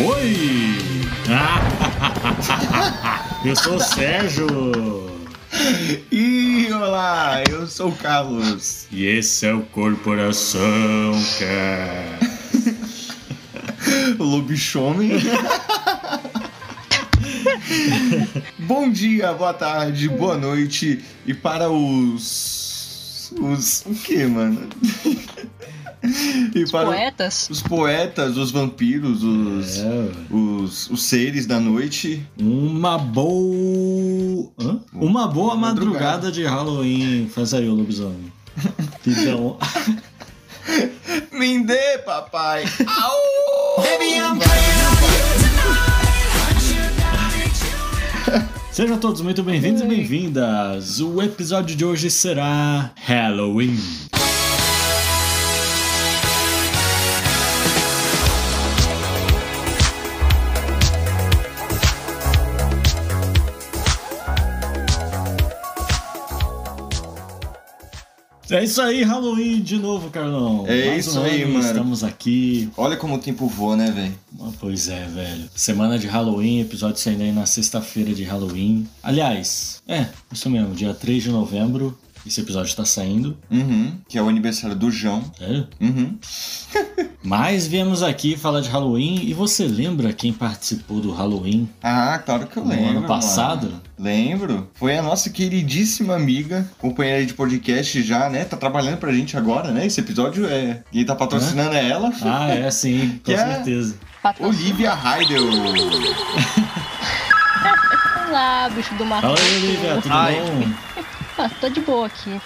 Oi! Eu sou o Sérgio! E olá, eu sou o Carlos. E esse é o Corporação Cara. O Lobisomem. Bom dia, boa tarde, boa noite. E para os. Os. O que, mano? E Os poetas? os poetas, os vampiros, os, É, os, os seres da noite. uma boa. Hã? Uma boa Madrugada. madrugada de Halloween. Faz aí, ô lobisomem. Então. Me dê, papai! Au! Sejam todos muito bem-vindos e bem-vindas. O episódio de hoje será Halloween. É isso aí, Halloween de novo, Carlão. É Mais isso um aí, ano, mano. Estamos aqui. Olha como o tempo voa, né, velho? Ah, Pois é, velho. Semana de Halloween, episódio saindo aí na sexta-feira de Halloween. Aliás, é, isso mesmo, dia 3 de novembro, esse episódio tá saindo. Uhum. Que é o aniversário do João. Sério? Uhum. Mas viemos aqui falar de Halloween e você lembra quem participou do Halloween Ah, claro que eu no lembro. ano passado? mano. Lembro. Foi a nossa queridíssima amiga, companheira de podcast já, né? Tá trabalhando pra gente agora, né? Esse episódio é. Quem tá patrocinando é ela. Ah, é sim, com Que é? certeza. Patrocínio. Olivia Heidel. Olá, bicho do mato. Fala aí, Olivia, tudo Ai. bom? Ah, tô de boa aqui.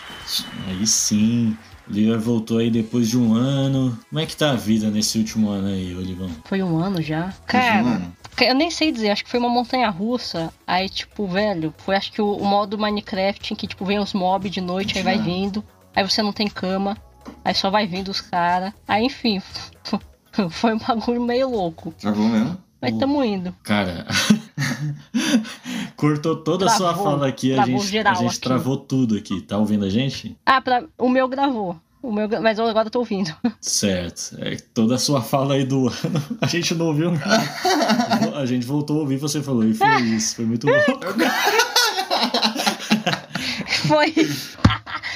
Aí sim. Olivia voltou aí depois de um ano. Como é que tá a vida nesse último ano aí, Olivão? Foi um ano já. Cara, mano, eu nem sei dizer, acho que foi uma montanha russa. Aí, tipo, velho, foi acho que o, o modo Minecraft em que, tipo, vem os mobs de noite, aí vai vindo. Aí você não tem cama. Aí só vai vindo os caras. Aí, enfim, foi um bagulho meio louco. travou mesmo? Mas O- tamo indo. Cara, cortou toda a sua Travou, fala aqui, a travou gente, a gente aqui. travou tudo aqui. Tá ouvindo a gente? Ah, pra, o meu gravou. O meu, mas eu agora tô ouvindo. Certo. É, toda a sua fala aí do ano, a gente não ouviu nada. A gente voltou a ouvir, você falou, e foi isso, foi muito louco. Foi.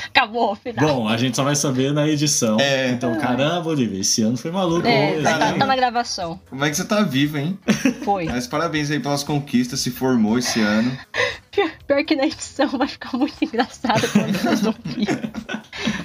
Acabou, final. Bom, a gente só vai saber na edição. É. Então, caramba, Olivia, esse ano foi maluco. é, mesmo, tá, tá- tá na gravação. Como é que você tá vivo, hein? Foi. Mas parabéns aí pelas conquistas, se formou esse ano. Pior, pior que na edição vai ficar muito engraçado quando ouvirem.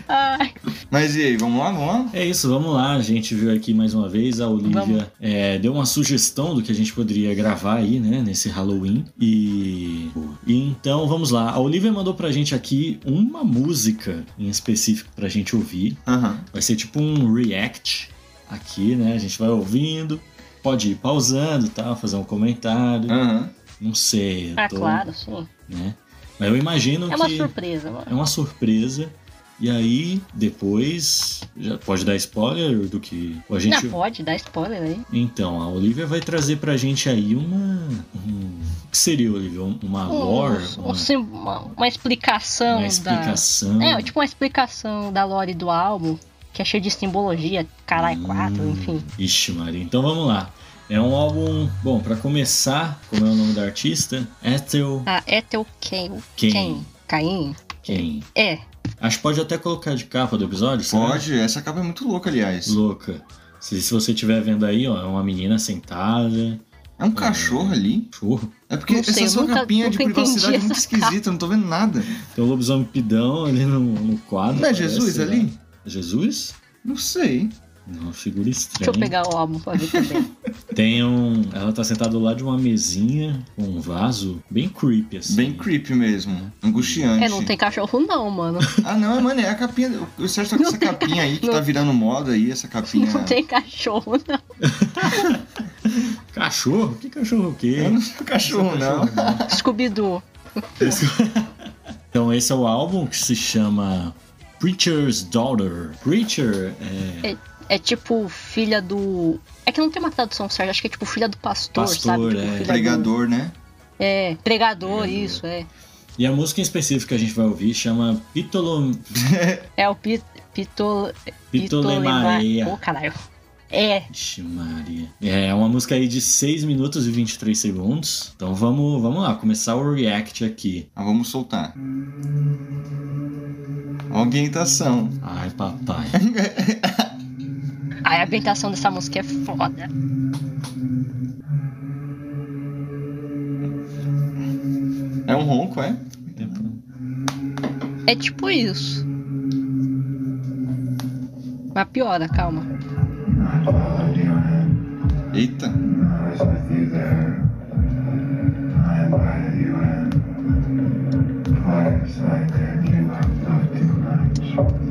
Ai, Mas e aí, vamos lá, vamos lá? É isso, vamos lá. A gente viu aqui mais uma vez. A Olivia é, deu uma sugestão do que a gente poderia gravar aí, né? Nesse Halloween. E, e então vamos lá. A Olivia mandou pra gente aqui uma música em específico pra gente ouvir. Aham. Vai ser tipo um react aqui, né? A gente vai ouvindo. Pode ir pausando, tá? Fazer um comentário. Aham. Não sei. eu ah, tô, claro, sim. Né? Mas eu imagino É uma que surpresa, mano. é uma surpresa. E aí, depois, já pode dar spoiler do que a gente. Não, pode, dá spoiler aí. Então, a Olivia vai trazer pra gente aí uma. Um... O que seria, Olivia? Um- Uma lore? Um- Uma, um sim- uma, uma explicação, uma explicação. da. É, tipo uma explicação da lore do álbum, que é cheio de simbologia, caralho, quatro, Hum, enfim. Ixi, Maria. Então vamos lá. É um álbum. Bom, pra começar, como é o nome da artista? Ethel Ah, Ethel. Cain. Cain. Caim? Kane. É. Acho que pode até colocar de capa do episódio, será? Pode, essa capa é muito louca, aliás. Louca. Se, se você estiver vendo aí, ó, é uma menina sentada. É um cachorro ali. Churro. É porque Não essa sua nunca- capinha de nunca privacidade é muito esquisita, eu não tô vendo nada. Tem um lobisomem pidão ali no, no quadro. Não é parece, Jesus sei ali? lá. É Jesus? Não sei. Não, figura Deixa estranha. eu pegar o álbum pra ver também. Tem um. Ela tá sentada do lado de uma mesinha com um vaso bem creepy, assim. Bem creepy mesmo. Angustiante. é, não tem cachorro não, mano. Ah, não, mano, é a capinha. O Sérgio tá com Não essa capinha aí que não- tá virando moda aí, essa capinha. Não tem cachorro, não. Cachorro? Que cachorro o quê? Eu não sou cachorro, não. Scooby-Doo. Então, esse é o álbum que se chama Preacher's Daughter. Preacher é. É tipo filha do. É que não tem uma tradução certa, acho que é tipo filha do pastor, Pastor, sabe? Tipo, é. filha do- Pregador, né? É, pregador, isso, é. E a música em específico que a gente vai ouvir chama Pitolo... É o pit, pitol, Pitolemaia. Ô, caralho. É. Ixi, Maria. É uma música aí de 6 minutos e 23 segundos. Então vamos, vamos lá, começar o react aqui. Ah, vamos soltar. Ambientação. Ai, papai. A ambientação dessa música é foda. É um ronco, é? É tipo isso. Mas piora, calma. Eita. Mano.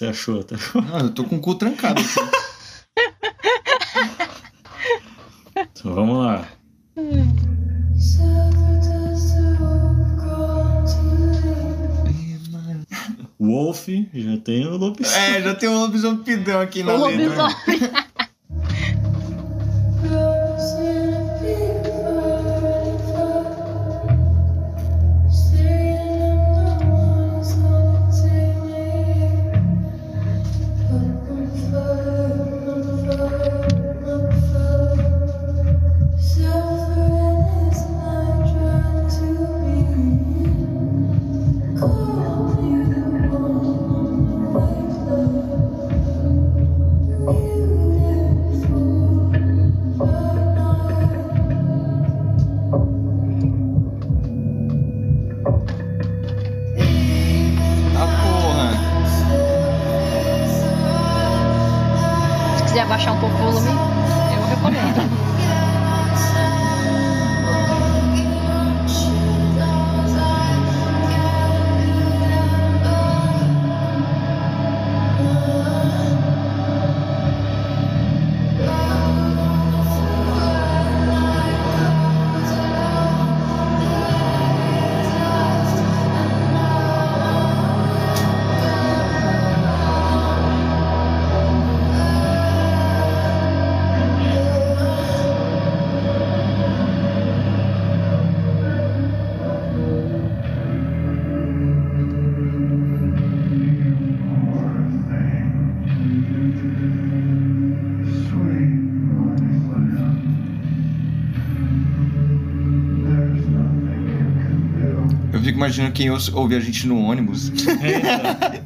Você achou agora? Ah, eu tô com o cu trancado. Então vamos lá. Wolf, já tem o lobisomem. É, já tem um lobisomem pidão aqui na O letra. lobisomem. Imaginando quem ouve a gente no ônibus.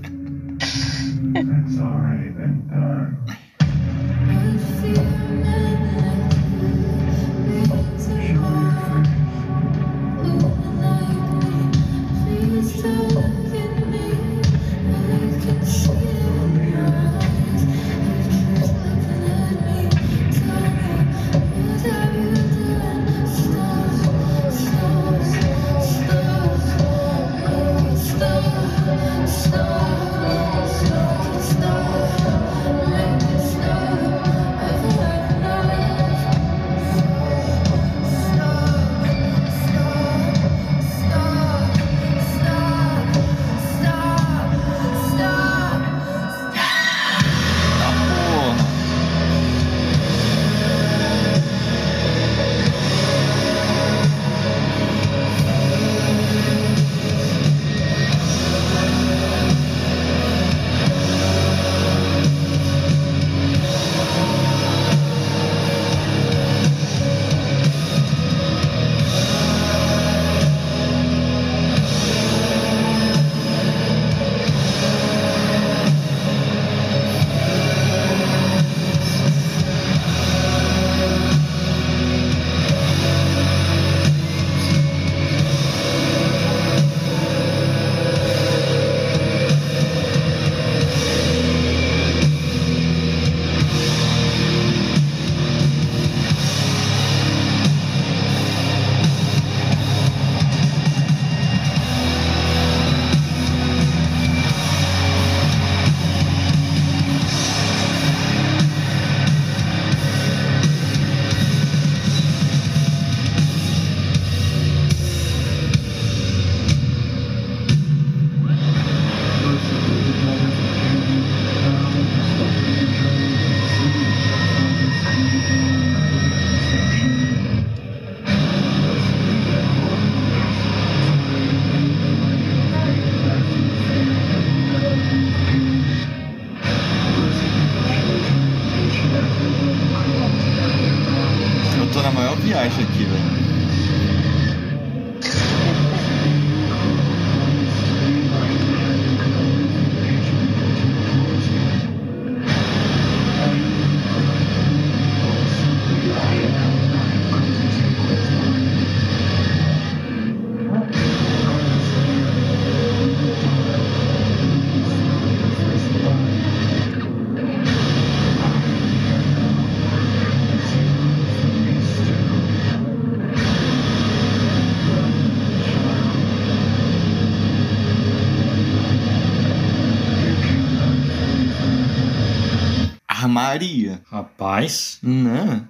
Rapaz, Não.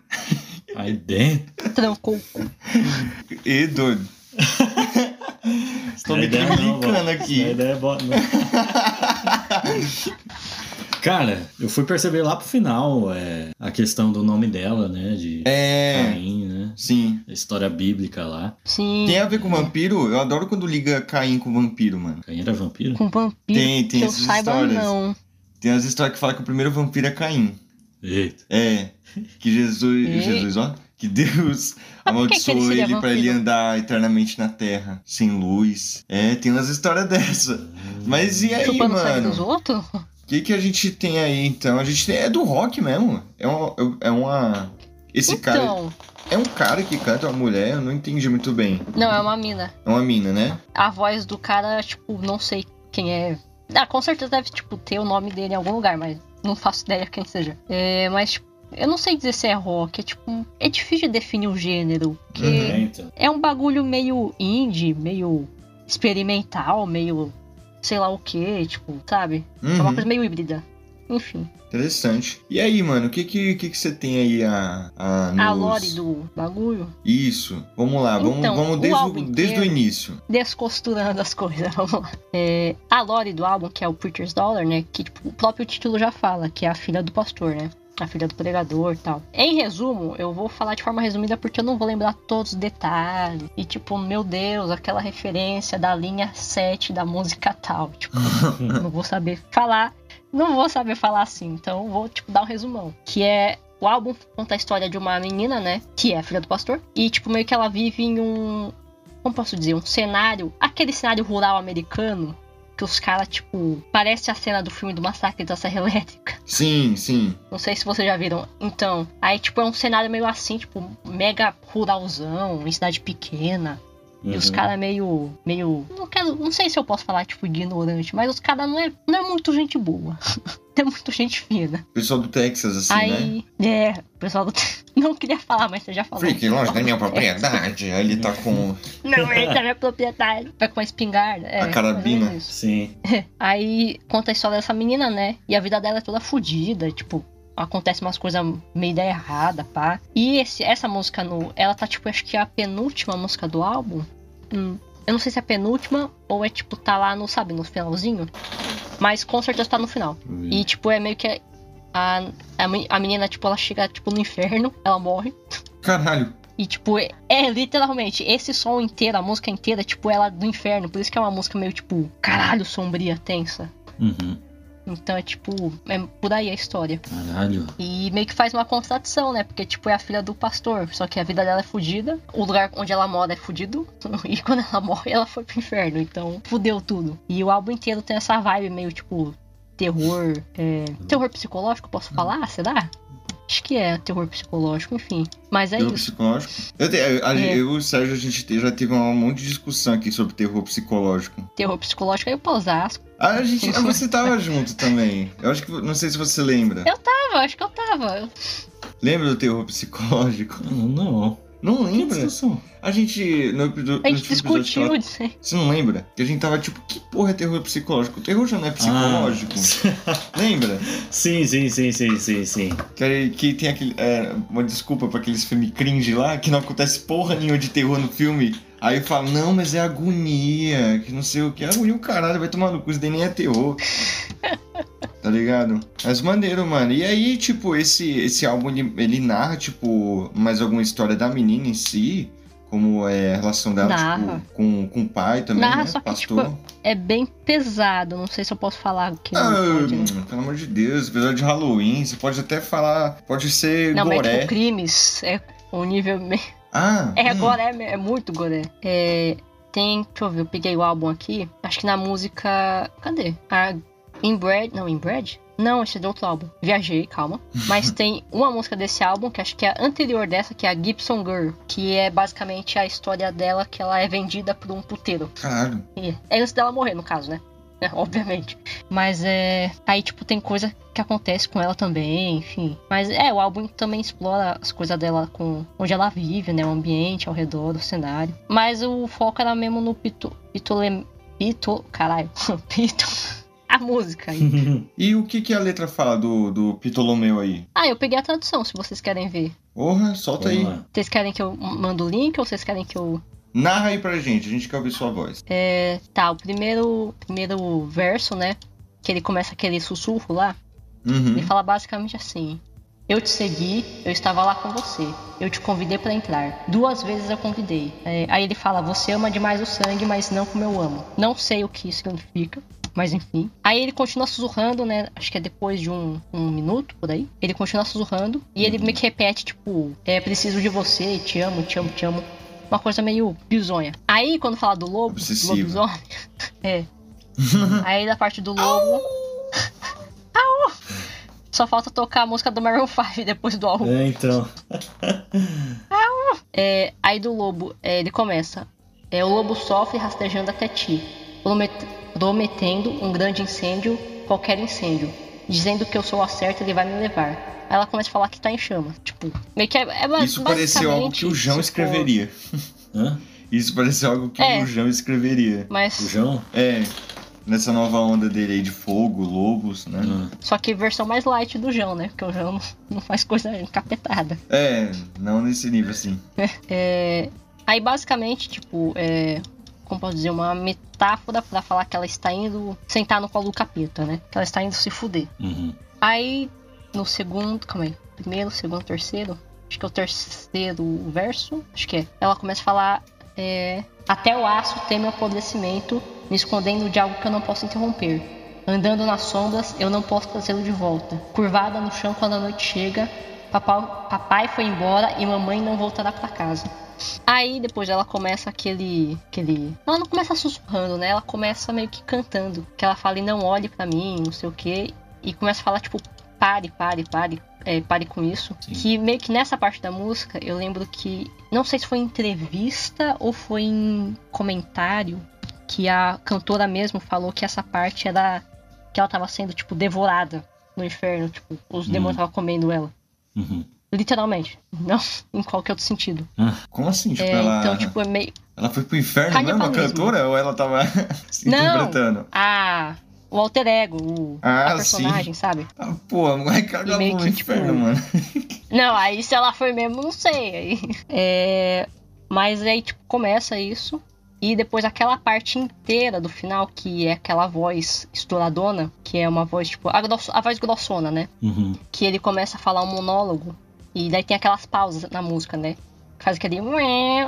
aí dentro. Trancou. E doido. Estou me vó. aqui. A ideia é boa, não. Cara, eu fui perceber lá pro final é, a questão do nome dela, né? De É. Caim, né? Sim. A história bíblica lá. Sim. Tem a ver com vampiro? Eu adoro quando liga Caim com vampiro, mano. Caim era vampiro? Com vampiro. Tem- tem que eu essas saiba, histórias. não. Tem as histórias que falam que o primeiro vampiro é Caim. Eita. É. Que Jesus. E? Jesus, ó. Que Deus Mas por que que amaldiçoou ele seria ele pra ele vampiro? andar eternamente na terra, sem luz. É, tem umas histórias dessa. Mas e aí, Chupando sangue dos mano? outros? O que, que a gente tem aí então? A gente tem. É do rock mesmo. É uma. É uma esse cara. Então, É um cara que canta uma mulher, eu não entendi muito bem. não, é uma mina. É uma mina, né? A voz do cara, tipo, não sei quem é. Ah, com certeza deve, tipo, ter o nome dele em algum lugar, mas não faço ideia quem seja. É, mas, tipo, eu não sei dizer se é rock, é tipo. É difícil de definir o gênero. Porque Uhum. É, então. é um bagulho meio indie, meio experimental, meio. sei lá o que, tipo, sabe? É uma Uhum, coisa meio híbrida. Enfim. Interessante. E aí, mano, o que que, que, que você tem aí a. A, A nos- lore do bagulho, Isso. Vamos lá, vamos, Então, vamos desde, o, desde o início. descosturando as coisas, vamos lá. É, a lore do álbum, que é o Preacher's Dollar, né? Que tipo, o próprio título já fala, que é a filha do pastor, né? A filha do pregador tal. Em resumo, eu vou falar de forma resumida porque eu não vou lembrar todos os detalhes. E tipo, meu Deus, aquela referência da linha 7 da música tal. Tipo, não vou saber falar. Não vou saber falar assim, então vou, tipo, dar um resumão. Que é. O álbum conta a história de uma menina, né? Que é filha do pastor. E, tipo, meio que ela vive em um. Como posso dizer? Um cenário. Aquele cenário rural americano. Que os caras, tipo. Parece a cena do filme do Massacre da Serra Elétrica. Sim, sim. Não sei se vocês já viram. Então, aí, tipo, é um cenário meio assim, tipo, mega ruralzão, em cidade pequena. E os Uhum. caras meio. meio. Não quero. Não sei se eu posso falar, tipo, ignorante, mas os caras não é, não é muito gente boa. é muito gente fina. Pessoal do Texas, assim, né? Aí. É, o pessoal do. Não queria falar, mas você já falou. Fique longe da minha propriedade. Aí ele tá com. Não, é da minha propriedade. Vai com uma espingarda. É, A carabina. Sim. Aí conta a história dessa menina, né? E a vida dela é toda fodida, tipo, acontece umas coisas meio da errada, pá. E esse, essa música no. Ela tá, tipo, acho que é a penúltima música do álbum. Hum, eu não sei se é a penúltima ou é, tipo, tá lá no, sabe, no finalzinho. Mas com certeza tá no final. E, tipo, é meio que. A, a, a menina, tipo, ela chega, tipo, no inferno, ela morre. Caralho. E, tipo, é, é literalmente, esse som inteiro, a música inteira, é, tipo, ela do inferno. Por isso que é uma música meio, tipo, caralho, sombria, tensa. Uhum. Então é tipo, é por aí a história. Caralho. E meio que faz uma contradição, né? Porque, tipo, é a filha do pastor, só que a vida dela é fodida, o lugar onde ela mora é fudido, e quando ela morre, ela foi pro inferno, então fudeu tudo. E o álbum inteiro tem essa vibe meio, tipo, terror. É... Terror psicológico, posso falar? Será? Acho que é terror psicológico, enfim. Mas é terror isso. psicológico. Eu, te- a- É. eu e o Sérgio, a gente te- já teve um monte de discussão aqui sobre terror psicológico. Terror psicológico aí o Osasco. Ah, a gente, ah, você tava junto também. Eu acho que. Não sei se você lembra. Eu tava, acho que eu tava. Lembra do terror psicológico? Não, não. Não lembra? A gente. No, episo- A no gente que ela- discutiu disso aí. Você não lembra? Que a gente tava tipo, que porra é terror psicológico? O terror já não é psicológico. Ah. Lembra? sim, sim, sim, sim, sim, sim. Que, que tem aquele. é, uma desculpa pra aqueles filmes cringe lá, que não acontece porra nenhuma de terror no filme. Aí fala, não, mas é agonia, que não sei o que. Agonia o caralho, vai tomar no cu, isso daí nem é terror. tá ligado? Mas maneiro, mano. E aí, tipo, esse, esse álbum, ele, ele narra, tipo, mais alguma história da menina em si? Como é a relação dela, tipo, com, com o pai também, Narra, né? só que, Pastor. tipo, É bem pesado, não sei se eu posso falar o que Ah, não pode, né? pelo amor de Deus, apesar de Halloween, você pode até falar, pode ser Não, mas goré. tipo, crimes. É o nível. me- Ah, É, hum. goré, é muito goré. É, tem, deixa eu ver, eu peguei o álbum aqui. Acho que na música. Cadê? A Inbred. Não, Inbred? Não, esse é de outro álbum. Viajei, calma. Mas tem uma música desse álbum, que acho que é a anterior dessa, que é a Gibson Girl. Que é basicamente a história dela, que ela é vendida por um puteiro. E É antes dela morrer, no caso, né? É, obviamente. Mas é. Aí, tipo, tem coisa que acontece com ela também, enfim. Mas é, o álbum também explora as coisas dela com onde ela vive, né? O ambiente ao redor, o cenário. Mas o foco era mesmo no Pito. Pitole. Pito. Caralho. Pito. A música aí. E o que, que a letra fala do, do Ptolomeu aí? Ah, eu peguei a tradução, se vocês querem ver. Porra, solta Vamos aí. Vocês querem que eu mando o link ou vocês querem que eu. Narra aí pra gente, a gente quer ouvir sua voz. É, tá, o primeiro, primeiro verso, né? Que ele começa aquele sussurro lá. Uhum. Ele fala basicamente assim: Eu te segui, eu estava lá com você. Eu te convidei para entrar. Duas vezes eu convidei. É, aí ele fala: Você ama demais o sangue, mas não como eu amo. Não sei o que isso significa. Mas enfim. Aí ele continua sussurrando, né? Acho que é depois de um, um minuto por aí. Ele continua sussurrando. E ele meio que repete, tipo, é preciso de você, te amo, te amo, te amo. Uma coisa meio bizonha. Aí, quando fala do lobo, Obsessiva. lobisomem. É. Aí da parte do lobo. Au! Só falta tocar a música do Maroon 5 depois do álbum. É, então. É, aí do lobo, é, ele começa. É, o lobo sofre rastejando até ti, promet- prometendo um grande incêndio, qualquer incêndio. Dizendo que eu sou a certa, ele vai me levar. Aí ela começa a falar que tá em chamas. Tipo, meio que é, é Isso pareceu algo que o João tipo, escreveria. Hã? Isso pareceu algo que É. o João escreveria. O Mas, João? É, nessa nova onda dele aí de fogo, lobos, né? Só que versão mais light do João, né? Porque o João não, não faz coisa encapetada. É, não nesse nível assim. É, aí basicamente, tipo, é, como posso dizer, uma metáfora pra falar que ela está indo sentar no colo do capeta, né? Que ela está indo se fuder. uhum. Aí no segundo, calma aí, primeiro, segundo, terceiro, acho que é o terceiro verso, acho que é. Ela começa a falar, é, até o aço teme o apodrecimento, me escondendo de algo que eu não posso interromper. Andando nas sombras, eu não posso trazê-lo de volta. Curvada no chão quando a noite chega, papai, papai foi embora e mamãe não voltará pra casa. Aí depois ela começa aquele. aquele. Ela não começa sussurrando, né? Ela começa meio que cantando. Que ela fala e não olhe pra mim, não sei o quê. E começa a falar, tipo, pare, pare, pare. é, pare com isso. Sim. Que meio que nessa parte da música, eu lembro que. Não sei se foi em entrevista ou foi em comentário. Que a cantora mesmo falou que essa parte era. Que ela tava sendo, tipo, devorada no inferno. Tipo, os Hum. demônios estavam comendo ela. Uhum. Literalmente. Não em qualquer outro sentido. Como assim? Tipo, É, ela, então, tipo, é meio. ela foi pro inferno mesmo, a cantora? Ou ela tava se Não. interpretando? Ah, o alter ego, o, Ah, a personagem, sabe? Ah, pô, a mulher cagou meio que, inferno, tipo, mano. Não, aí se ela foi mesmo, não sei. Aí, é, mas aí, tipo, começa isso. E depois aquela parte inteira do final, que é aquela voz estouradona, que é uma voz, tipo, a, grosso- a voz grossona, né? Uhum. Que ele começa a falar um monólogo. E daí tem aquelas pausas na música, né? Faz aquele.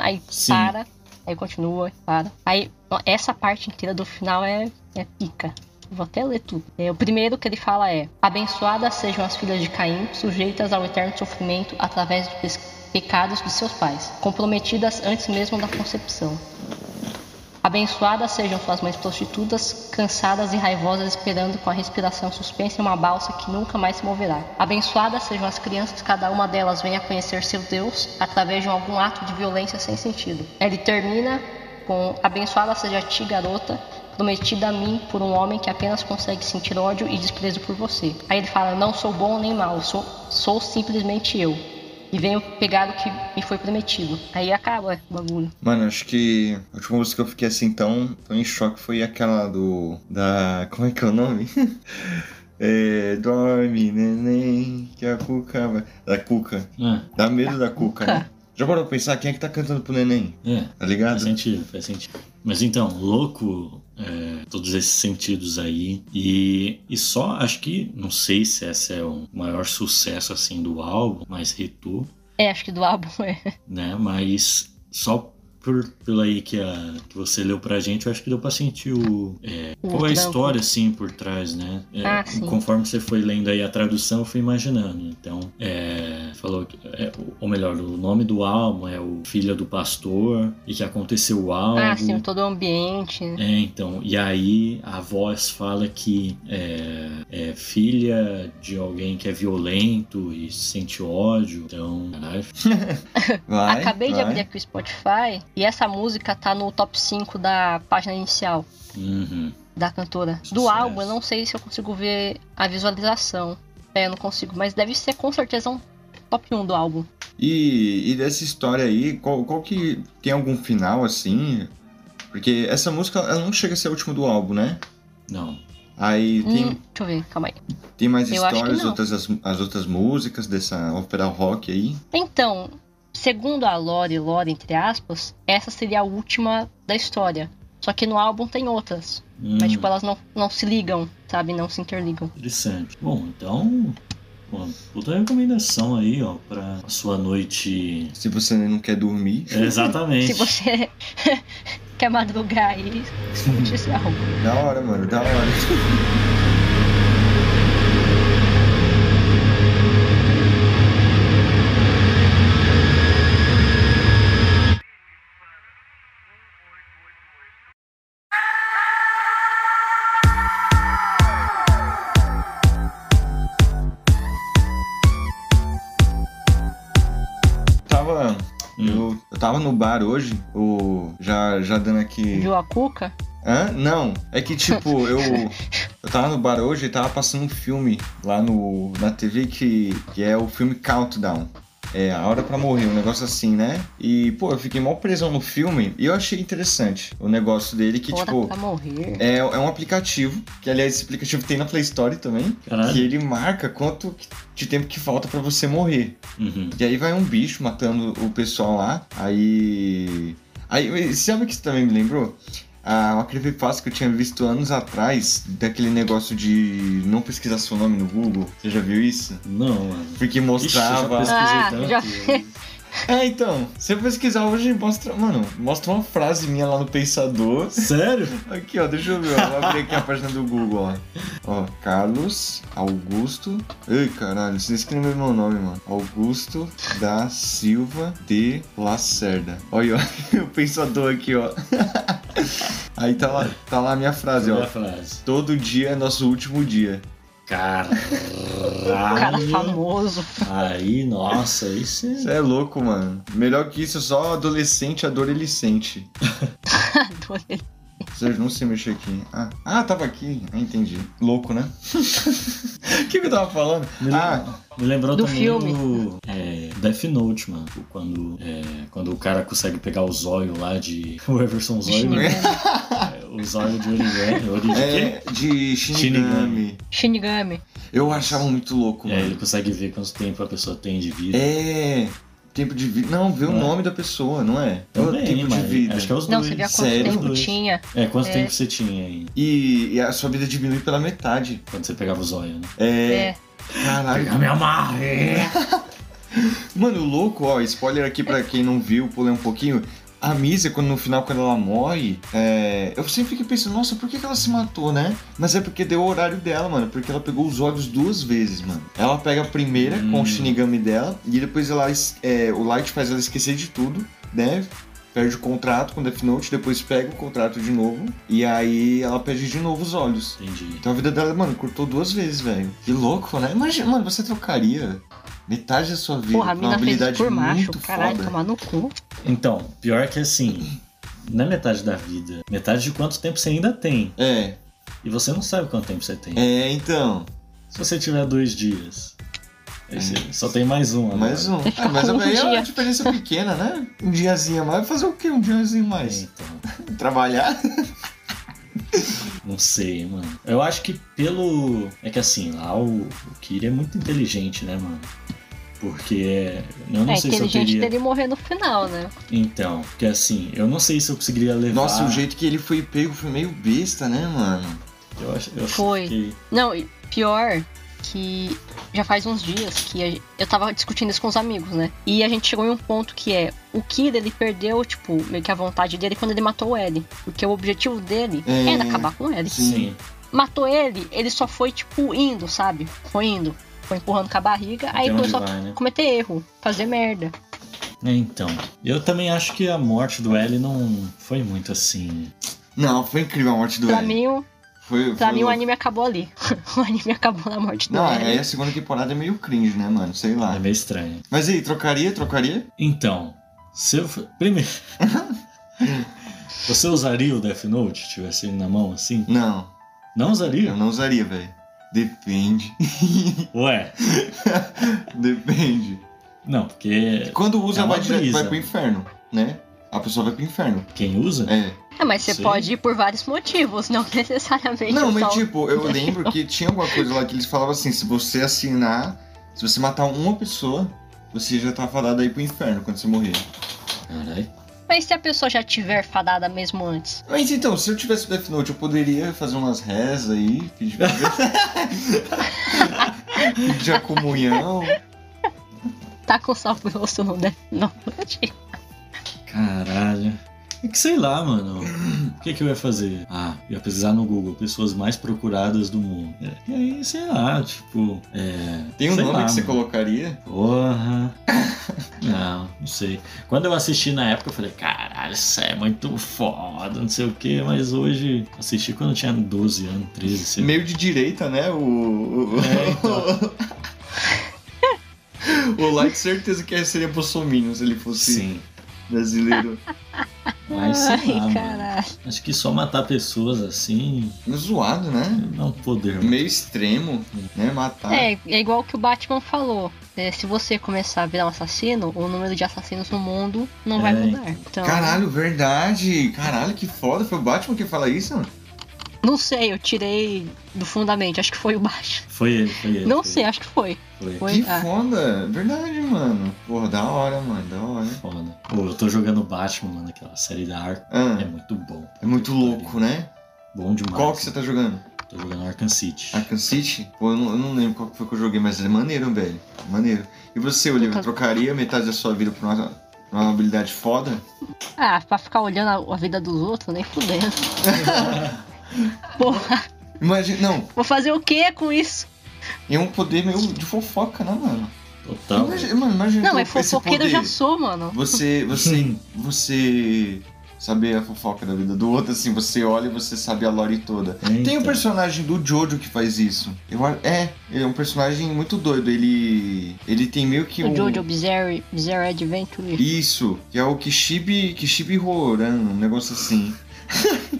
Aí Sim. para, aí continua, para. Aí essa parte inteira do final é, é pica. Vou até ler tudo. É, o primeiro que ele fala é: Abençoadas sejam as filhas de Caim, sujeitas ao eterno sofrimento através dos pecados de seus pais, comprometidas antes mesmo da concepção. Abençoadas sejam suas mães prostitutas, cansadas e raivosas, esperando com a respiração suspensa em uma balsa que nunca mais se moverá. Abençoadas sejam as crianças, cada uma delas venha conhecer seu Deus através de algum ato de violência sem sentido. Ele termina com: Abençoada seja ti, garota, prometida a mim por um homem que apenas consegue sentir ódio e desprezo por você. Aí ele fala: Não sou bom nem mau, sou, sou simplesmente eu. E venho pegar o que me foi prometido. Aí acaba o bagulho. Mano, acho que a última música que eu fiquei assim tão, tão em choque foi aquela do. Da. Como é que é o nome? É, dorme, neném, que a Cuca vai. Da Cuca. É, Dá medo da Cuca, né? Já parou pra pensar quem é que tá cantando pro neném? é. Tá Faz ligado? sentido, faz sentido. Mas então, louco, é, todos esses sentidos aí. E, e só, acho que, não sei se esse é o maior sucesso assim do álbum, mais hitou, É, acho que do álbum é. né? Mas só por, pelo aí que, a, que você leu pra gente, eu acho que deu pra sentir o. é, O qual é a história, assim, por trás, né? É, Ah, conforme você foi lendo aí a tradução, eu fui imaginando. Então, é, falou que, é, ou melhor, o nome do álbum é o Filha do Pastor e que aconteceu algo. Ah, sim, todo o ambiente. É, então, e aí a voz fala que é, é filha de alguém que é violento e sente ódio. Então, caralho. Vai, Acabei de vai. abrir aqui o Spotify e essa música tá no top 5 da página inicial Uhum. da cantora. Do Sucesso. álbum, eu não sei se eu consigo ver a visualização. É, eu não consigo, mas deve ser com certeza um top 1 do álbum. E, e dessa história aí, qual, qual que tem algum final assim? Porque essa música ela não chega a ser a última do álbum, né? Não. Aí tem, Hum, deixa eu ver, calma aí. tem mais eu histórias, outras, as, as outras músicas dessa ópera rock aí. Então, segundo a Lore, Lore entre aspas, essa seria a última da história. Só que no álbum tem outras. Hum, Mas, tipo, elas não, não se ligam, sabe? Não se interligam. Interessante. Bom, então. Pô, puta recomendação aí, ó, pra sua noite. Se você não quer dormir, É, exatamente. Se você quer madrugar aí, escute esse álbum. da hora, mano, da hora. no bar hoje, o, já, já dando aqui. Viu a Cuca? Hã? Não, é que tipo, eu, eu tava no bar hoje e tava passando um filme lá no, na TV que, que é o filme Countdown. É, A Hora Pra Morrer, um negócio assim, né? E, pô, eu fiquei mal presão no filme e eu achei interessante o negócio dele que, Hora tipo, pra morrer. é, é um aplicativo, que aliás esse aplicativo tem na Play Store também, Caralho. que ele marca quanto de tempo que falta pra você morrer. Uhum. E aí vai um bicho matando o pessoal lá. Aí. Aí, sabe o que isso também me lembrou? Ah, uma creepypasta que eu tinha visto anos atrás, daquele negócio de não pesquisar seu nome no Google. Você já viu isso? Não, mano. Porque Ixi, eu já mostrava. pesquisei Ah, tanto. já- é, então, se eu pesquisar hoje, mostra. Mano, mostra uma frase minha lá no Pensador. Sério? Aqui, ó, deixa eu ver, ó. Vou abrir aqui a página do Google, ó. Ó, Carlos Augusto. Ei, caralho, você escreveu meu nome, mano. Augusto da Silva de Lacerda. Olha, ó, o pensador aqui, ó. Aí tá lá, tá lá a minha frase, Olha ó. frase. Todo dia é nosso último dia. Cara Caralho. famoso. Aí, nossa, isso Isso é. é louco, mano. Melhor que isso, só adolescente, a dor ele. Sérgio, não sei mexer aqui. Ah, ah tava aqui. Ah, entendi. Louco, né? O que, que eu tava falando? Me, Ah, me lembrou Do também filme. o é, Death Note, mano. Quando, é, quando o cara consegue pegar o zóio lá de. O Everson Zóio, né? É, o zóio de Origami. Ori de quê? é de Shinigami. Shinigami. Shinigami. Eu achava muito louco, É, ele mano. consegue ver quanto tempo a pessoa tem de vida. É. Tempo de vida. Não, vê o Não é? nome da pessoa, não é? É o Também, tempo de vida. Acho que é os Não, dois. você via quanto sério? tempo tinha. É, quanto É. tempo você tinha aí E, e a sua vida diminui pela metade. quando você pegava o zóio, né? É. É. Caralho. me amarre! Mano, o louco, ó, spoiler aqui pra quem não viu, pulei um pouquinho. A Misa, quando no final, quando ela morre, é, eu sempre fiquei pensando, nossa, por que, que ela se matou, né? Mas é porque deu o horário dela, mano. Porque ela pegou os olhos duas vezes, mano. Ela pega a primeira com Hum. o Shinigami dela, e depois ela, é, o Light faz ela esquecer de tudo, né? Perde o contrato com Death Note, depois pega o contrato de novo, e aí ela perde de novo os olhos. Entendi. Então a vida dela, mano, cortou duas vezes, velho. Que louco, né? Imagina, mano, você trocaria metade da sua vida Porra, a por uma mina fez habilidade por macho. muito Caralho, foda. tomar no cu. Então, pior que assim, não é metade da vida. Metade de quanto tempo você ainda tem. É, E você não sabe quanto tempo você tem. é, então. Se você tiver dois dias, aí você só tem mais um agora. Mais um. Ah, mas Um aí é uma diferença pequena, né? Um diazinho a mais. Vai fazer o quê? Um diazinho mais? Então, Trabalhar? não sei, mano. Eu acho que pelo. É que assim, lá o, o Kiri é muito inteligente, né, mano? Porque eu não é sei se eu inteligente teria. dele morrer no final, né? Então, porque assim, eu não sei se eu conseguiria levar. Nossa, o jeito que ele foi pego foi meio besta, né, mano? Eu acho, eu Foi. fiquei- Não, e pior que já faz uns dias que eu tava discutindo isso com os amigos, né? E a gente chegou em um ponto que é o Kira, ele perdeu, tipo, meio que a vontade dele quando ele matou o L. Porque o objetivo dele É, era acabar com o L. Sim. Matou ele, ele só foi, tipo, indo, sabe? Foi indo. Foi empurrando com a barriga, aí Até começou vai, a né? cometer erro, fazer merda. É, Então, eu também acho que a morte do L não foi muito assim. Não, foi incrível a morte do Pra L. mim, o- Foi, pra foi mim o louco. anime acabou ali. o anime acabou na morte do Não, L. aí a segunda temporada é meio cringe, né, mano? Sei lá. É meio estranho. Mas aí, trocaria? Trocaria? Então, se eu. Primeiro. Você usaria o Death Note se tivesse ele na mão assim? Não, Não usaria? eu não usaria, velho. Depende. Ué, Depende. não, porque Quando usa, É vai, direto, vai pro inferno, né? A pessoa vai pro inferno. quem usa? É. É, mas você Sim. pode ir por vários motivos, não necessariamente Não, mas tipo, eu lembro que tinha alguma coisa lá que eles falavam assim: se você assinar, se você matar uma pessoa, você já tá fadado aí pro inferno quando você morrer. Caralho. Mas se a pessoa já tiver fadada mesmo antes? Mas então, se eu tivesse Death Note, eu poderia fazer umas rezas aí, pedir pra pedir a comunhão. Tá com sal grosso no Death Note? Caralho. É que sei lá, mano. O que, que eu ia fazer? Ah, ia pesquisar no Google pessoas mais procuradas do mundo. E aí, sei lá, tipo. É. Tem um nome lá, que você mano. colocaria? Porra. Não, não sei. Quando eu assisti na época, eu falei, caralho, isso é muito foda, não sei o que, mas hoje assisti quando eu tinha 12 anos, 13, sei. Meio de direita, né? O. O, É, então. o Light certeza que seria Bolsonaro se ele fosse Sim. Brasileiro. Mas sei Ai, lá, mano. caralho. Acho que só matar pessoas assim Zoado, né? não é um poder. mano. Meio extremo, né? Matar. É, é igual o que o Batman falou. É, se você começar a virar um assassino, o número de assassinos no mundo não vai É, mudar. Então, Caralho, verdade. Caralho, que foda. Foi o Batman que fala isso? mano? Não sei, eu tirei do fundamento. Acho que foi o Batman. Foi ele, foi ele. Não foi sei, ele, acho que foi. Foi. Foi. Que ah. foda. Verdade, mano. Porra, da hora, mano. Da hora. Foda. Pô, eu tô jogando Batman, mano, aquela série da Arkham. Ah, É muito bom. é muito louco, né? Bom demais. Qual que você tá jogando? Tô jogando Arkham City. Arkham City? Pô, eu não, eu não lembro qual que foi que eu joguei, mas é maneiro, velho. Maneiro. E você, Olivia, Nunca- trocaria metade da sua vida por uma, uma habilidade foda? Ah, pra ficar olhando a, a vida dos outros, nem fudendo. Porra, Imagina, não, vou fazer o que com isso? é um poder meio de fofoca, né, mano? Total. Imagina, mano, imagina Não, esse fofoqueiro eu já sou, mano. Você, você, você saber a fofoca da vida do outro, assim, você olha e você sabe a lore toda. Tem um Então. personagem do Jojo que faz isso. Eu, é, ele é um personagem muito doido. Ele, ele tem meio que O um- Jojo Bizarre, Bizarre Adventure. Isso, que é o Kishibe, Kishibe Horan, um negócio assim.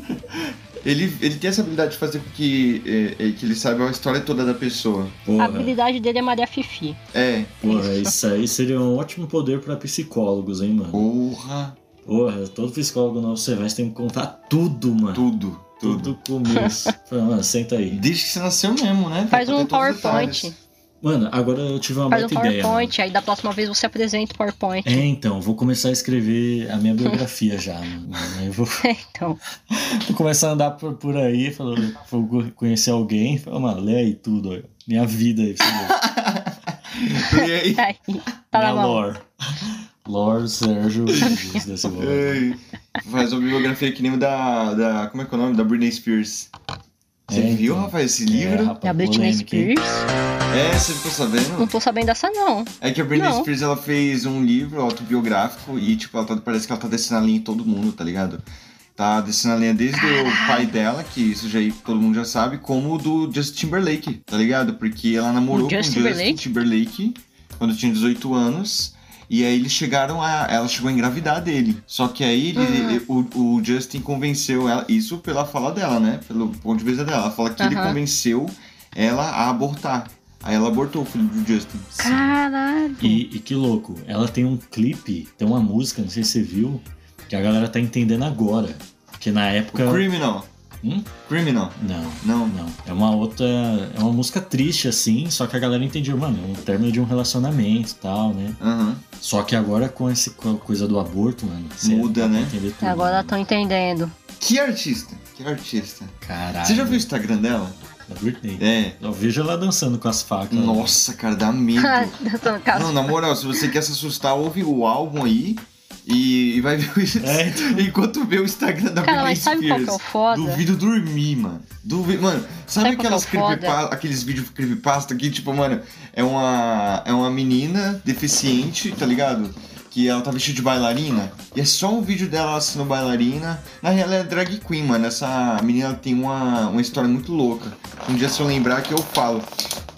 ele, ele tem essa habilidade de fazer com que, é, é, que ele saiba a história toda da pessoa. A Porra, habilidade dele é Maria Fifi. É, porra, isso aí seria um ótimo poder pra psicólogos, hein, mano? porra, Porra, todo psicólogo novo você vai, você tem que contar tudo, mano. tudo, Tudo tudo. do começo. Fala, mano, senta aí. Desde que você nasceu mesmo, né? Faz um PowerPoint. Mano, agora eu tive uma Faz um baita ideia. mano. PowerPoint, aí da próxima vez você apresenta o PowerPoint. É, então, vou começar a escrever a minha biografia já, mano. Eu vou, então, vou começar a andar por, por aí, falando, vou conhecer alguém, fala, mano, lê aí tudo, ó, minha vida aí. E aí? aí, tá minha lore. Lore Sérgio Silva. Ei, Faz uma biografia que nem o da, da. Como é que é o nome? Da Britney Spears. Você É, viu, então. rapaz, esse É, livro? É a rapaz, Britney polêmica, hein? Spears. É, você ficou sabendo? Não tô sabendo dessa, não. É que a Britney Não. Spears ela fez um livro autobiográfico e, tipo, ela tá- parece que ela tá descendo a linha em todo mundo, tá ligado? Tá descendo a linha desde o pai dela, que isso já aí todo mundo já sabe, como o do Justin Timberlake, tá ligado? Porque ela namorou O com o Justin? Timberlake quando tinha 18 anos. E aí eles chegaram a. Ela chegou a engravidar dele. Só que aí ele- Uhum. o, o Justin convenceu ela. Isso pela fala dela, né? Pelo ponto de vista dela. Ela fala que ele Aham. convenceu ela a abortar. Aí ela abortou o filho do Justin. Caralho. E, e que louco, ela tem um clipe, tem uma música, não sei se você viu, que a galera tá entendendo agora. Porque na época. Criminal. Hum? Criminal. Não. Não. Não, é uma outra. É uma música triste, assim, só que a galera entendeu, mano, é um término de um relacionamento e tal, né? Aham. Só que agora com essa co- coisa do aborto, mano. Muda, né? tudo, Agora mano. estão entendendo. Que artista. Que artista. Caralho. Você já viu o Instagram dela? Da Britney? É. Eu vejo ela dançando com as facas. Nossa, cara, dá medo. Não, na moral, se você quer se assustar, ouve o álbum aí e, e vai ver o É, então. Enquanto vê o Instagram da Cara, Britney mas sabe qual que é o Spears. foda? Duvido dormir, mano. Duvido, mano, sabe, Sabe é aquelas o foda? creepypa- aqueles vídeos creepypasta que, tipo, mano, é uma, é uma menina deficiente, tá ligado? Que ela tá vestida de bailarina. E é só um vídeo dela sendo bailarina. Na real, ela é drag queen, mano. Essa menina tem uma, uma história muito louca. Um dia, se eu lembrar, que eu falo.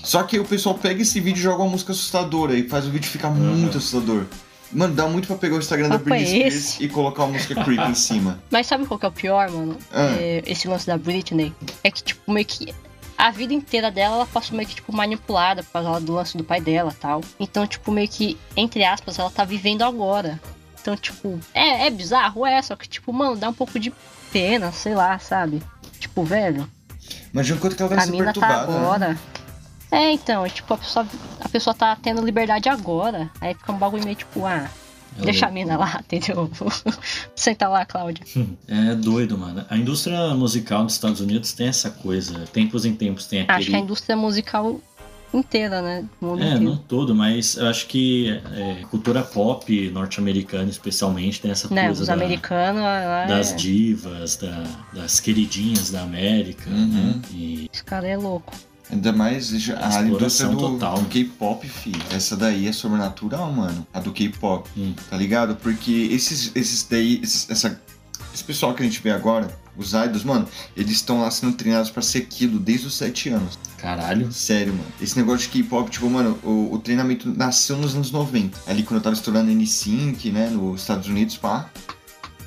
Só que aí o pessoal pega esse vídeo e joga uma música assustadora e faz o vídeo ficar muito assustador. Mano, dá muito pra pegar o Instagram da Papo é Britney Spears e colocar uma música creepy em cima. Mas sabe qual que é o pior, mano? Ah. É, esse lance da Britney. É que, tipo, meio que. A vida inteira dela, ela passou meio que, tipo, manipulada por causa do lance do pai dela tal. Então, tipo, meio que, entre aspas, ela tá vivendo agora. Então, tipo, é, é bizarro, é, só que, tipo, mano, dá um pouco de pena, sei lá, sabe? Tipo, velho, Imagina o quanto que ela deve a ser tá perturbada. né? É, então, é, tipo, a pessoa, a pessoa tá tendo liberdade agora. Aí fica um bagulho meio tipo, ah, É deixa a mina lá, entendeu? Senta lá, Cláudia. É doido, mano. A indústria musical dos Estados Unidos tem essa coisa. Tempos em tempos tem aquele. Acho que a indústria musical inteira, né? Mundo É, inteiro. não todo, mas eu acho que é, cultura pop norte-americana, especialmente, tem essa Né, coisa os da- americanos lá das é... divas, da- das queridinhas da América, Uhum. né? E Esse cara é louco. Ainda mais a Exploração indústria do, total. do K-pop, fi. Essa daí é sobrenatural, mano. A do K-pop, Hum. tá ligado? Porque esses, esses daí, esses, essa, esse pessoal que a gente vê agora, os idols, mano, eles estão lá sendo treinados pra ser Kilo desde os 7 anos. caralho. Sério, mano. Esse negócio de K-pop, tipo, mano, o, o treinamento nasceu nos anos 90. Ali quando eu tava estourando N5, né, nos Estados Unidos, pá.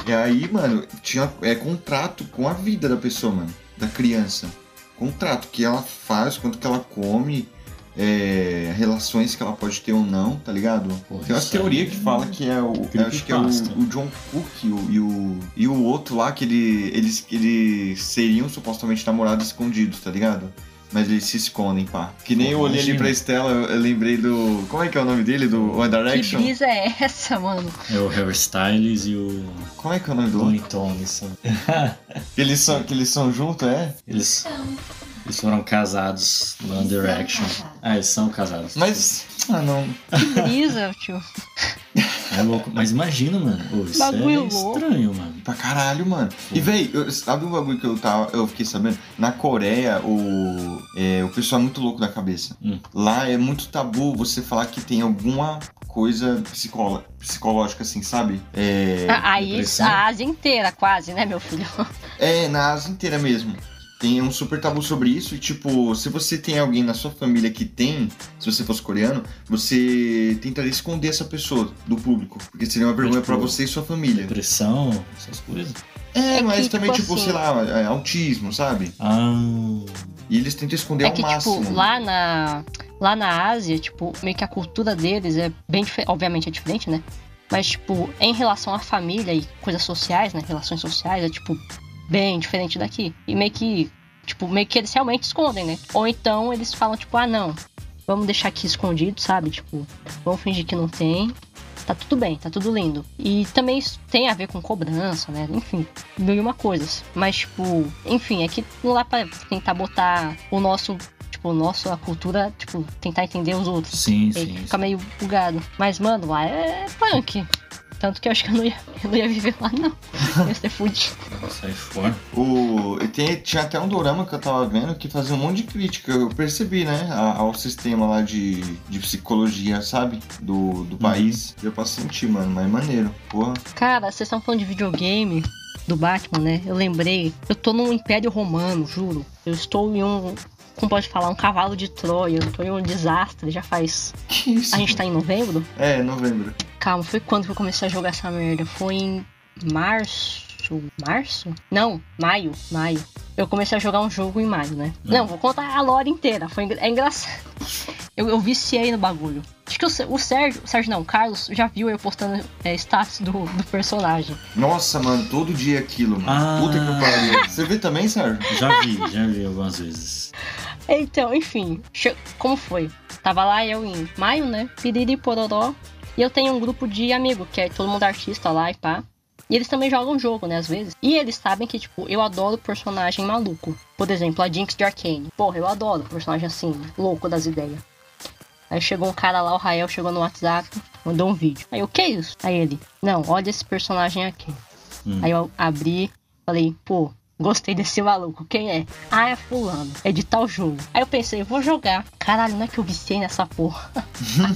E aí, mano, tinha é, contrato com a vida da pessoa, mano. Da criança. Contrato que ela faz, quanto que ela come, é, relações que ela pode ter ou não, tá ligado? Pô, Tem aí teorias que fala que é o. eu acho que é o, o John Cook e o, e o, e o outro lá, que ele, eles, eles seriam supostamente namorados escondidos, tá ligado? Mas eles se escondem, pá. Que nem eu olhei ali pra Estela, eu, eu lembrei do. Como é que é o nome dele? Do One Que Direction? brisa é essa, mano? É o Harry Styles e o Como é que é o nome do Tony? Thompson. Que eles são, que eles são juntos, é? Eles, eles foram casados no One Direction. Ah, eles são casados. Mas. Ah, não. Que brisa, tio. É louco. Mas imagina, mano. Ô, isso Bagulho é louco. estranho, mano. Pra caralho, mano. E, véi, eu- sabe um bagulho que eu, tava, eu fiquei sabendo? Na Coreia, o, é, o pessoal é muito louco da cabeça. Hum. Lá é muito tabu você falar que tem alguma coisa psicolo- psicológica, assim, sabe? É, Ah, Aí depressão. a Ásia inteira, quase, né, meu filho? é, na Ásia inteira mesmo. Tem um super tabu sobre isso e, tipo, se você tem alguém na sua família que tem, se você fosse coreano, você tentaria esconder essa pessoa do público. Porque seria uma vergonha tipo, pra você e sua família. Depressão, essas coisas. É, É mas que, também, tipo tipo, assim- sei lá, é, autismo, sabe? Ah, E eles tentam esconder É ao que, máximo. tipo, lá na, lá na Ásia, tipo, meio que a cultura deles é bem diferente. Obviamente é diferente, né? Mas, tipo, em relação à família e coisas sociais, né? Relações sociais, é, tipo, bem diferente daqui. E meio que, tipo, meio que eles realmente escondem, né? Ou então eles falam, tipo, ah, não, vamos deixar aqui escondido, sabe? Tipo, vamos fingir que não tem. Tá tudo bem, tá tudo lindo. E também isso tem a ver com cobrança, né? Enfim, mil e uma coisas. Mas, tipo, enfim, é que não dá pra tentar botar o nosso, tipo, o nosso, a cultura, tipo, tentar entender os outros. sim, sim. fica meio bugado. Mas, mano, lá é punk. Tanto que eu acho que eu não ia, eu não ia viver lá, não. Eu ia ser fudido. Sai fora. O, e tem- tinha até um dorama que eu tava vendo que fazia um monte de crítica, eu percebi, né? a- Ao sistema lá de, de psicologia, sabe? Do, do país. Deu pra sentir, mano, mas é maneiro. Porra. Cara, vocês estão falando de videogame do Batman, né? Eu lembrei. Eu tô num Império Romano, juro. Eu estou em um. Como pode falar? Um cavalo de Troia. Eu tô em um desastre. Já faz. Isso? A gente tá em novembro? É, novembro. Calma, foi quando que eu comecei a jogar essa merda? Foi em março. Março? Não, maio. Maio. Eu comecei a jogar um jogo em maio, né? Não, vou contar a lore inteira. Foi engra- é engraçado. Eu, eu viciei no bagulho. Acho que o, Sé- o Sérgio, o Sérgio não, o Carlos já viu eu postando é, status do, do personagem. Nossa, mano, todo dia aquilo, mano. Ah. Puta que pariu. Você vê também, Sérgio? Já vi, já vi algumas vezes. Então, enfim, como foi? Tava lá eu em maio, né? Piriri pororó. E eu tenho um grupo de amigos, que é todo mundo artista lá e pá. E eles também jogam jogo, né, às vezes. E eles sabem que, tipo, eu adoro personagem maluco. Por exemplo, a Jinx de Arcane. Porra, eu adoro personagem assim, louco das ideias. Aí chegou um cara lá, o Rael, chegou no WhatsApp, mandou um vídeo. Aí, o que é isso? Aí ele, não, olha esse personagem aqui. Hum. Aí eu abri, falei, pô, gostei desse maluco, quem é? Ah, é fulano, é de tal jogo. Aí eu pensei, vou jogar. Caralho, não é que eu viciei nessa porra.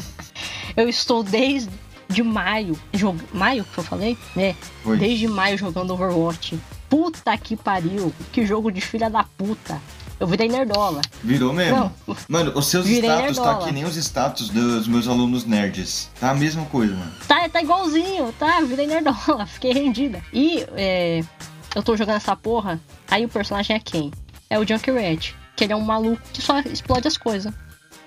eu estou desde de maio, jog... maio que eu falei? É, Foi. desde maio jogando Overwatch. Puta que pariu, que jogo de filha da puta. Eu virei nerdola. Virou mesmo. Não, Mano, os seus Virei status tá nerdola. que nem os status dos meus alunos nerds. Tá a mesma coisa, mano. Tá, tá igualzinho, tá? Virei nerdola, fiquei rendida. E é, eu tô jogando essa porra, aí o personagem é quem? É o Junkrat, que ele é um maluco que só explode as coisas.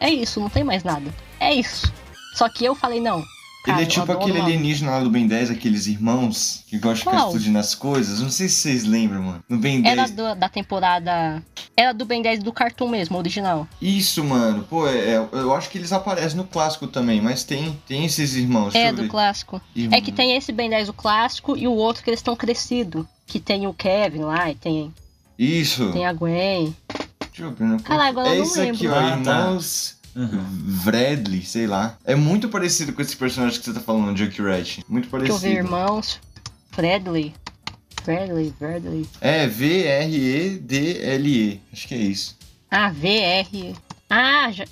É isso, não tem mais nada. É isso. Só que eu falei, não. Cara, Ele é eu tipo aquele alienígena lá do Ben 10, aqueles irmãos que gostam de ficar explodindo as coisas. Não sei se vocês lembram, mano. No Ben 10. Era do- da temporada. Era do Ben 10 do Cartoon mesmo, original. Isso, mano. Pô, é- é- eu acho que eles aparecem no clássico também, mas tem, tem esses irmãos. É, eu do ver. clássico. Irmão. É que tem esse Ben 10 o clássico e o outro que eles estão crescido. Que tem o Kevin lá, e tem, Isso. tem a Gwen. Deixa eu ver. não- Caralho, agora eu é não isso aqui, lembro. ó. Ah, tá. Irmãos. Uhum. Vredley, sei lá. É muito parecido com esse personagem que você tá falando, Junkrat. Muito Deixa eu parecido. ver, irmãos. Fredley. Fredley, Fredley. É, V-R-E-D-L-E. Acho que é isso. Ah, VR. Ah, já.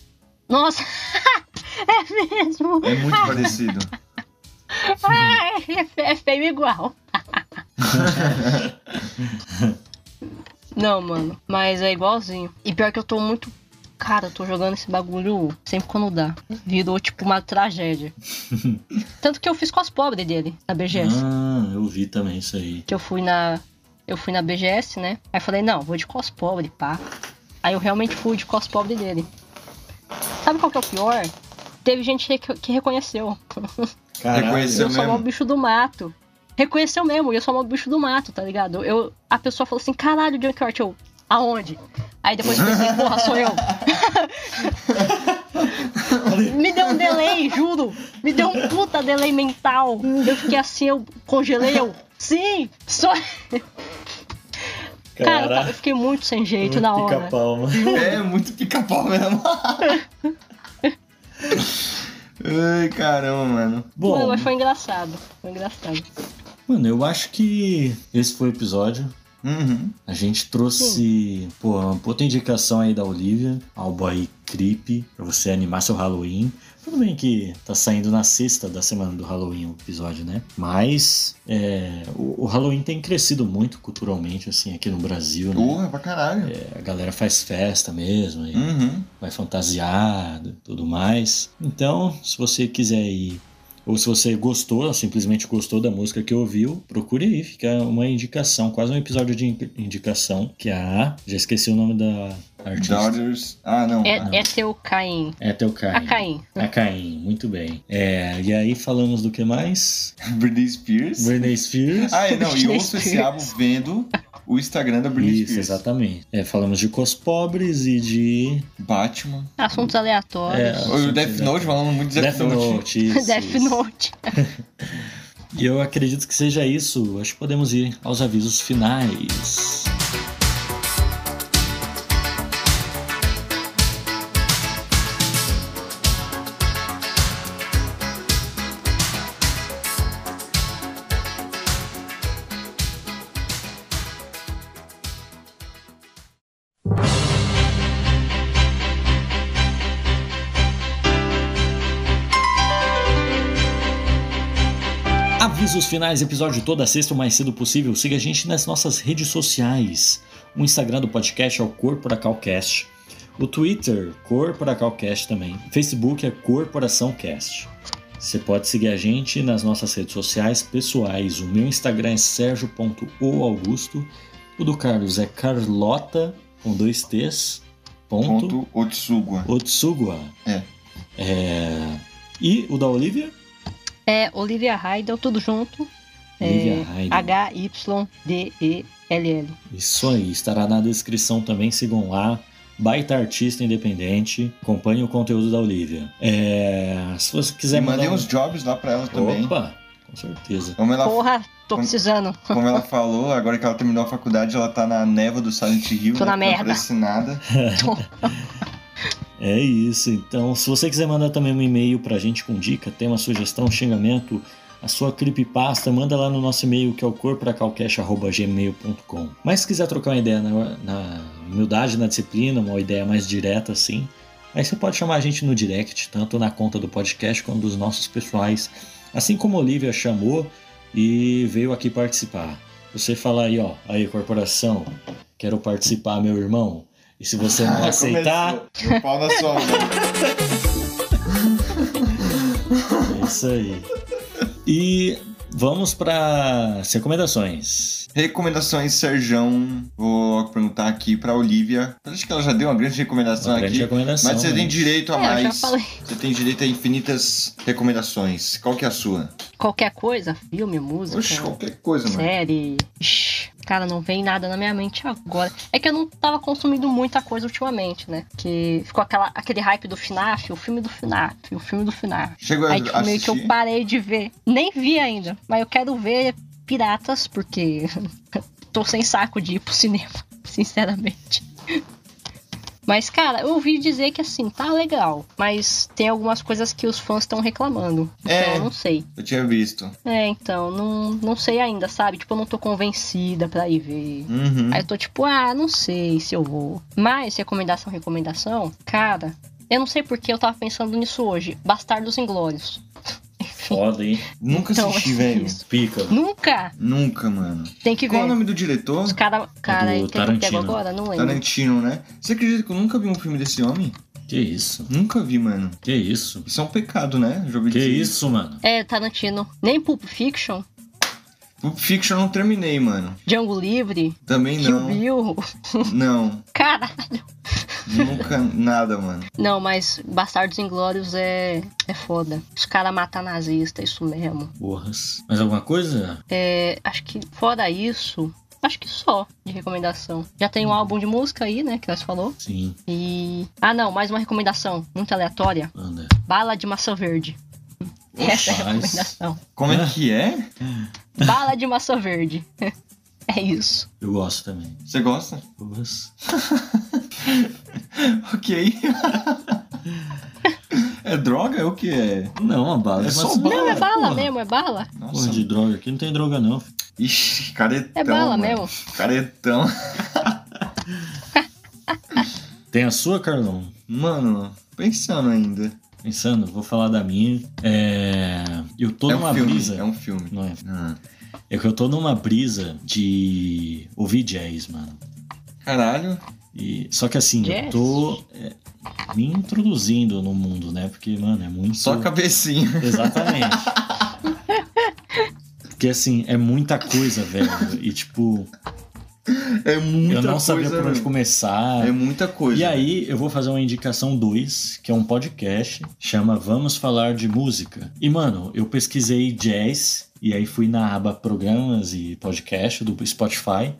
Nossa! é mesmo! É muito parecido. Ah, é, é feio igual. Não, mano. Mas é igualzinho. E pior que eu tô muito. Cara, eu tô jogando esse bagulho sempre quando dá. Virou tipo uma tragédia. Tanto que eu fiz cospobre dele na BGS. Ah, eu vi também isso aí. que eu fui na. Eu fui na BGS, né? Aí falei, não, vou de cospobre, pá. Aí eu realmente fui de cospobre dele. Sabe qual que é o pior? Teve gente que, reconheceu. Reconheceu eu sou mesmo? um bicho do mato. Reconheceu mesmo, eu sou um bicho do mato, tá ligado? Eu, a pessoa falou assim, caralho, John Cart, eu, aonde? Aí depois eu pensei, porra, sou eu. Me deu um delay, juro. Me deu um puta delay mental. Eu fiquei assim, eu congelei, eu. Sim, sou. Cara, eu ta- eu fiquei muito sem jeito na hora. Pica-pau, mano. É, muito pica-pau mesmo. Ai, caramba, mano. Bom, Mano, mas foi engraçado. Foi engraçado. mano, eu acho que esse foi o episódio. Uhum. A gente trouxe, pô, uma puta indicação aí da Olivia, álbum aí Creep, pra você animar seu Halloween. Tudo bem que tá saindo na sexta da semana do Halloween o episódio, né? Mas é, o, o Halloween tem crescido muito culturalmente, assim, aqui no Brasil, né? Porra, pra caralho. É, a galera faz festa mesmo, Uhum. vai fantasiado tudo mais. Então, se você quiser ir, ou se você gostou, simplesmente gostou da música que ouviu, procure aí, fica uma indicação, quase um episódio de indi- indicação, que é a. Já esqueci o nome da artista. Daughters. Ah, não. É, Ah. é teu Caim. É teu Caim. A Caim. A Caim, muito bem. É, e aí falamos do que mais? Britney Spears. Britney Spears. Ah, é, não, e ouço esse álbum vendo o Instagram da Britney Isso, Spears. exatamente. É, falamos de cos pobres e de Batman. Assuntos aleatórios. É. O Death Note, falando muito de Death Note. isso, Death isso. Note. E eu acredito que seja isso. Acho que podemos ir aos avisos finais. Avisos finais, episódio toda sexta o mais cedo possível. Siga a gente nas nossas redes sociais. O Instagram do podcast é o Corporacalcast. O Twitter, Corporacalcast também. Facebook é Corporação Cast. Você pode seguir a gente nas nossas redes sociais pessoais. O meu Instagram é sergio.oaugusto. O do Carlos é Carlota, com dois T's. Ponto. Ponto Otsugwa. Otsugwa. É. É, E o da Olivia? É Olivia Heidel, tudo junto. Olivia É. H-Y-D-E-L-L. Isso aí, estará na descrição também, sigam lá. Baita artista independente, acompanhe o conteúdo da Olivia. É, se você quiser E mandei mandar uns jobs lá pra ela também. Opa, com certeza. Como ela, Porra, tô Como- precisando. como ela falou, agora que ela terminou a faculdade, ela tá na neva do Silent Hill. Tô né, na que Não merda. aparece nada. É isso. Então, se você quiser mandar também um e-mail pra gente com dica, tema, sugestão, xingamento, a sua creepypasta, manda lá no nosso e-mail que é o corporacalcash.gmail.com. Mas se quiser trocar uma ideia na, na humildade, na disciplina, uma ideia mais direta assim, aí você pode chamar a gente no direct, tanto na conta do podcast quanto dos nossos pessoais. Assim como a Olivia chamou e veio aqui participar. Você fala aí, ó, aí corporação, quero participar, meu irmão. E se você não aceitar, Começou. O pau na sua mão. é isso aí. E vamos para as recomendações. Recomendações, Serjão. Vou perguntar aqui pra Olivia. Acho que ela já deu uma grande recomendação Uma grande aqui. recomendação. Mas você tem direito a É, eu já mais. falei. Você tem direito a infinitas recomendações. Qual que é a sua? Qualquer coisa, filme, música, Oxe, qualquer coisa, mano. série. Ixi, cara, não vem nada na minha mente agora. É que eu não tava consumindo muita coisa ultimamente, né? Que ficou aquela, aquele hype do FNAF, o filme do FNAF, o filme do FNAF. Chegou Aí, tipo, meio que eu parei de ver. Nem vi ainda, mas eu quero ver piratas, porque tô sem saco de ir pro cinema, sinceramente. Mas, cara, eu ouvi dizer que assim, tá legal. Mas tem algumas coisas que os fãs estão reclamando. Então, É. eu não sei. Eu tinha visto. É, então, não, não sei ainda, sabe? Tipo, eu não tô convencida pra ir ver. Uhum. Aí eu tô tipo, ah, não sei se eu vou. Mas, recomendação, recomendação, cara, eu não sei porque eu tava pensando nisso hoje. Bastardos Inglórios. Foda, hein? Nunca Então, assisti, é velho. Pica. Nunca! Nunca, mano. Tem que Qual é o ver. nome do diretor? Os cara, cara, do aí que eu pego Tarantino. agora, não lembro. Tarantino, né? Você acredita que eu nunca vi um filme desse homem? Que isso? Nunca vi, mano. Que isso? Isso é um pecado, né? Ouvi Que dizer isso, mano? É, Tarantino. Nem Pulp Fiction, Pulp Fiction eu não terminei, mano. Django Livre, Também Kill não. Bill. Não. Caralho. Nunca nada, mano. Não, mas Bastardos Inglórios é, é foda. Os caras matam nazista, isso mesmo. Porras. Mais alguma coisa? É, acho que fora isso, acho que só de recomendação. Já tem um álbum de música aí, né, que nós falou. Sim, E. Ah, não, mais uma recomendação, muito aleatória. anda. Bala de maçã verde. Essa é a recomendação. Como é É. que é? Bala de maçã verde. É isso. Eu gosto também. Você gosta? Porras. ok. é droga? É o que é? Não, a bala É só bala. Não, é bala porra. mesmo, é bala. Porra Nossa. de droga. Aqui não tem droga, não. Ixi, caretão. É bala mano. mesmo. Caretão. Tem a sua, Carlão? Mano, pensando ainda. Pensando, vou falar da minha. É. Eu tô é numa um filme. brisa. É um filme. Não é? Ah. É que eu tô numa brisa de ouvir jazz, mano. Caralho. E, só que assim, eu Jazz? tô é, me introduzindo no mundo, né? Porque, mano, é muito. Só a cabecinha. Exatamente. Porque assim, é muita coisa, velho. E tipo, É muita eu não coisa. sabia por onde velho. começar. É muita coisa. E aí, eu vou fazer uma indicação 2, que é um podcast, chama Vamos Falar de Música. E, mano, eu pesquisei jazz, e aí fui na aba Programas e Podcast do Spotify,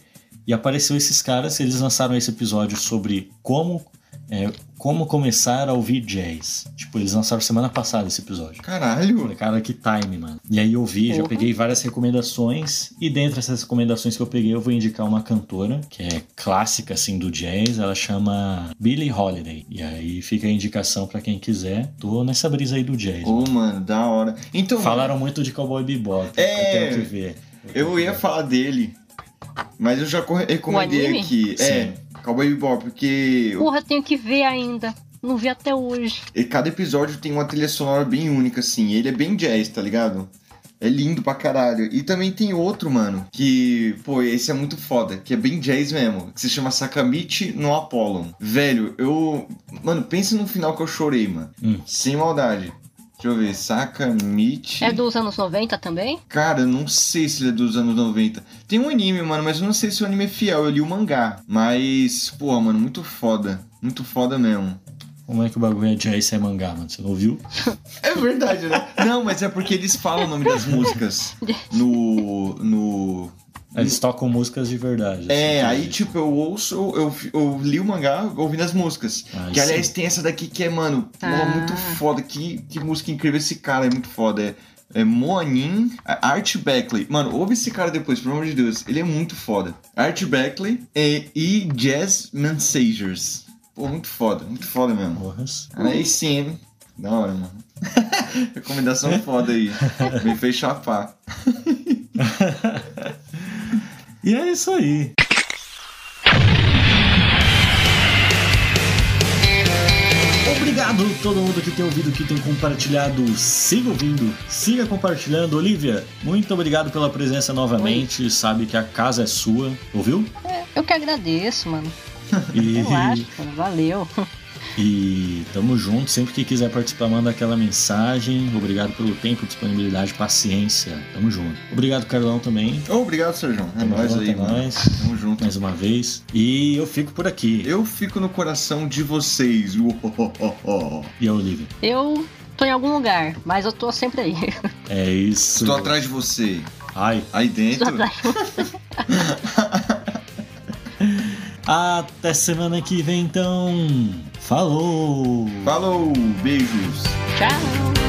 e apareceu esses caras, eles lançaram esse episódio sobre como, é, como começar a ouvir jazz. Tipo, eles lançaram semana passada esse episódio. Caralho. Falei, cara, que time, mano. E aí eu vi, já Porra. peguei várias recomendações. E dentre essas recomendações que eu peguei, eu vou indicar uma cantora que é clássica, assim, do jazz. Ela chama Billie Holiday. E aí fica a indicação pra quem quiser. Tô nessa brisa aí do jazz. Ô, mano. mano, da hora. Então, Falaram muito de Cowboy Bebop. É, eu tenho que ver. eu ia falar dele, mas eu já co- recomendei aqui. É, Cowboy Bebop, porque Porra, tenho que ver ainda. Não vi até hoje. e cada episódio tem uma trilha sonora bem única, assim. Ele é bem jazz, tá ligado? É lindo pra caralho. E também tem outro, mano, que, pô, esse é muito foda, que é bem jazz mesmo, que se chama Sakamichi no Apollon. Velho, eu. Mano, pensa no final que eu chorei, mano. Hum. Sem maldade. Deixa eu ver, Sakamichi. É dos anos 90 também? Cara, eu não sei se ele é dos anos 90. Tem um anime, mano, mas eu não sei se o anime é fiel. Eu li o mangá. Mas, pô, mano, muito foda. Muito foda mesmo. Como é que o bagulho é jazz sem mangá, mano? Você não ouviu? É verdade, né? Não, mas é porque eles falam o nome das músicas no. no. Eles tocam músicas de verdade. É, assim, aí tipo, eu ouço, eu, eu li o mangá ouvindo as músicas. Aí que aliás sim. tem essa daqui que é, mano, porra, Ah. muito foda. Que, que música incrível esse cara, é muito foda. É, é Moanin, Art Beckley. Mano, ouve esse cara depois, pelo amor de Deus. Ele é muito foda. Art Beckley e, e Jazz Mansagers. Pô, muito foda, muito foda mesmo. Porras. Aí sim? Da hora, mano. Recomendação foda aí. Me fez chapar. E é isso aí. Obrigado a todo mundo que tem ouvido, que tem compartilhado. Siga ouvindo, siga compartilhando. Olivia, muito obrigado pela presença novamente. Sabe que a casa é sua. Ouviu? É, eu que agradeço, mano. E, Relaxa, cara. Valeu. e tamo junto. Sempre que quiser participar, manda aquela mensagem. Obrigado pelo tempo, disponibilidade, paciência. Tamo junto. Obrigado, Carlão, também. Ô, obrigado, Sérgio. É Tamo nóis junto, aí, é mano. nóis. Tamo junto. Mais uma vez. E eu fico por aqui. Eu fico no coração de vocês. Uohohoho. E a Olivia? Eu tô em algum lugar, mas eu tô sempre aí. É isso. Estou atrás de você. Ai. Aí dentro. Tô atrás de você. Até semana que vem, então. Falou! Falou, beijos. Tchau.